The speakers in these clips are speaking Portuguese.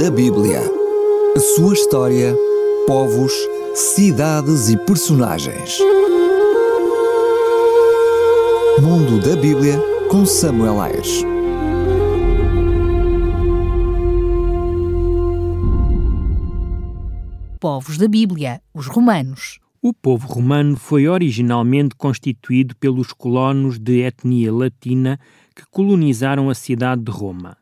da Bíblia. A sua história, povos, cidades e personagens. Mundo da Bíblia com Samuel Ayres. Povos da Bíblia, os romanos. O povo romano foi originalmente constituído pelos colonos de etnia latina que colonizaram a cidade de Roma.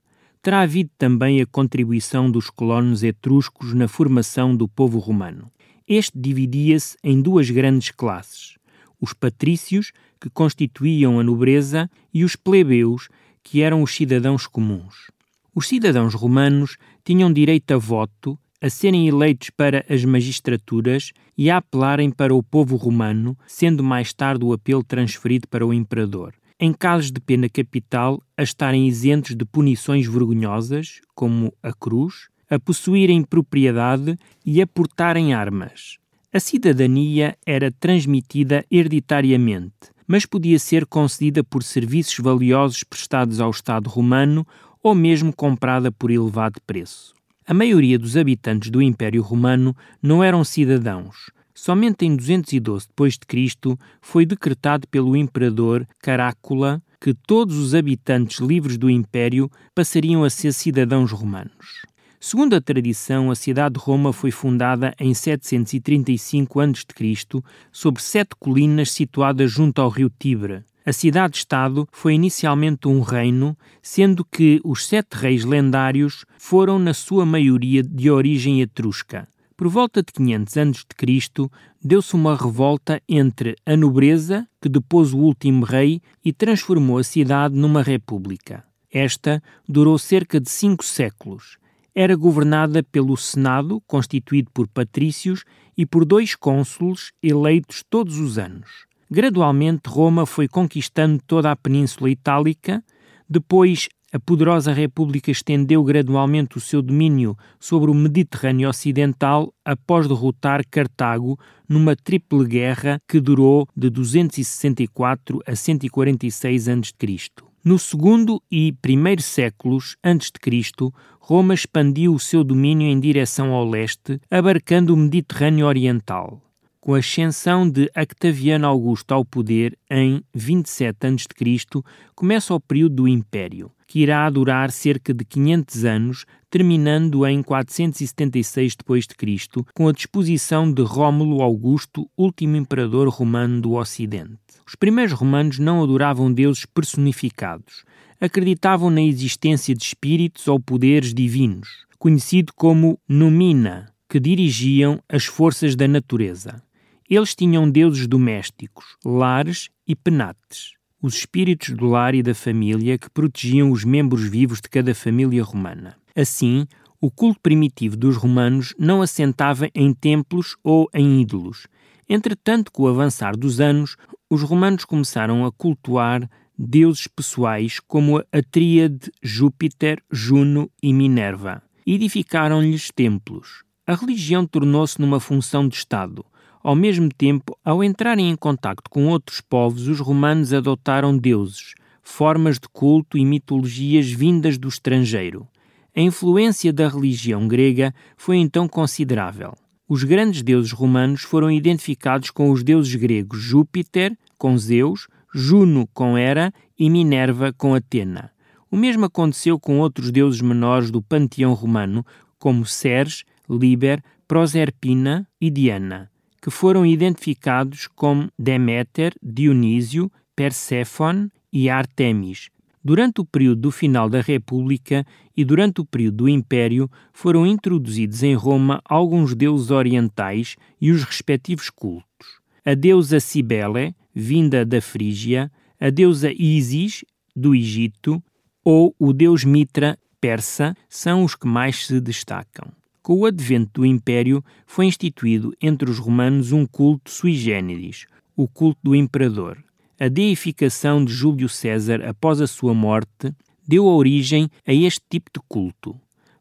Terá havido também a contribuição dos colonos etruscos na formação do povo romano. Este dividia-se em duas grandes classes: os patrícios, que constituíam a nobreza, e os plebeus, que eram os cidadãos comuns. Os cidadãos romanos tinham direito a voto, a serem eleitos para as magistraturas e a apelarem para o povo romano, sendo mais tarde o apelo transferido para o imperador. Em casos de pena capital, a estarem isentos de punições vergonhosas, como a cruz, a possuírem propriedade e a portarem armas. A cidadania era transmitida hereditariamente, mas podia ser concedida por serviços valiosos prestados ao Estado romano ou mesmo comprada por elevado preço. A maioria dos habitantes do Império Romano não eram cidadãos. Somente em 212 d.C. foi decretado pelo imperador Carácula que todos os habitantes livres do Império passariam a ser cidadãos romanos. Segundo a tradição, a cidade de Roma foi fundada em 735 a.C. sobre sete colinas situadas junto ao rio Tibre. A cidade-estado foi inicialmente um reino, sendo que os sete reis lendários foram, na sua maioria, de origem etrusca. Por volta de 500 a.C., deu-se uma revolta entre a nobreza, que depôs o último rei e transformou a cidade numa república. Esta durou cerca de cinco séculos. Era governada pelo Senado, constituído por patrícios, e por dois cônsules eleitos todos os anos. Gradualmente, Roma foi conquistando toda a Península Itálica, depois a poderosa República estendeu gradualmente o seu domínio sobre o Mediterrâneo Ocidental após derrotar Cartago numa triple guerra que durou de 264 a 146 a.C. No segundo e primeiro séculos antes de Cristo, Roma expandiu o seu domínio em direção ao leste, abarcando o Mediterrâneo Oriental. Com a ascensão de Octaviano Augusto ao poder em 27 a.C., começa o período do Império, que irá durar cerca de 500 anos, terminando em 476 d.C., com a disposição de Rómulo Augusto, último imperador romano do Ocidente. Os primeiros romanos não adoravam deuses personificados, acreditavam na existência de espíritos ou poderes divinos, conhecido como Numina, que dirigiam as forças da natureza. Eles tinham deuses domésticos, lares e penates, os espíritos do lar e da família que protegiam os membros vivos de cada família romana. Assim, o culto primitivo dos romanos não assentava em templos ou em ídolos. Entretanto, com o avançar dos anos, os romanos começaram a cultuar deuses pessoais como a tríade Júpiter, Juno e Minerva. Edificaram-lhes templos. A religião tornou-se numa função de Estado ao mesmo tempo, ao entrarem em contacto com outros povos, os romanos adotaram deuses, formas de culto e mitologias vindas do estrangeiro. A influência da religião grega foi então considerável. Os grandes deuses romanos foram identificados com os deuses gregos Júpiter, com Zeus, Juno com Hera e Minerva com Atena. O mesmo aconteceu com outros deuses menores do panteão romano, como Ceres, Liber, Proserpina e Diana que foram identificados como Deméter, Dionísio, Perséfone e Artemis. Durante o período do final da República e durante o período do Império, foram introduzidos em Roma alguns deuses orientais e os respectivos cultos. A deusa Cibele, vinda da Frígia, a deusa Isis, do Egito, ou o deus Mitra, persa, são os que mais se destacam. Com o advento do Império, foi instituído entre os romanos um culto sui generis, o culto do imperador. A deificação de Júlio César após a sua morte deu origem a este tipo de culto.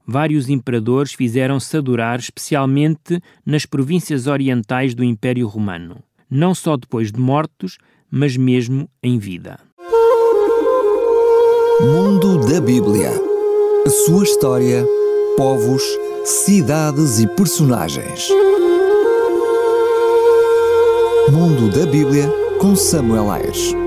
Vários imperadores fizeram-se adorar especialmente nas províncias orientais do Império Romano, não só depois de mortos, mas mesmo em vida. Mundo da Bíblia. A sua história povos, cidades e personagens. Mundo da Bíblia com Samuel Ayres.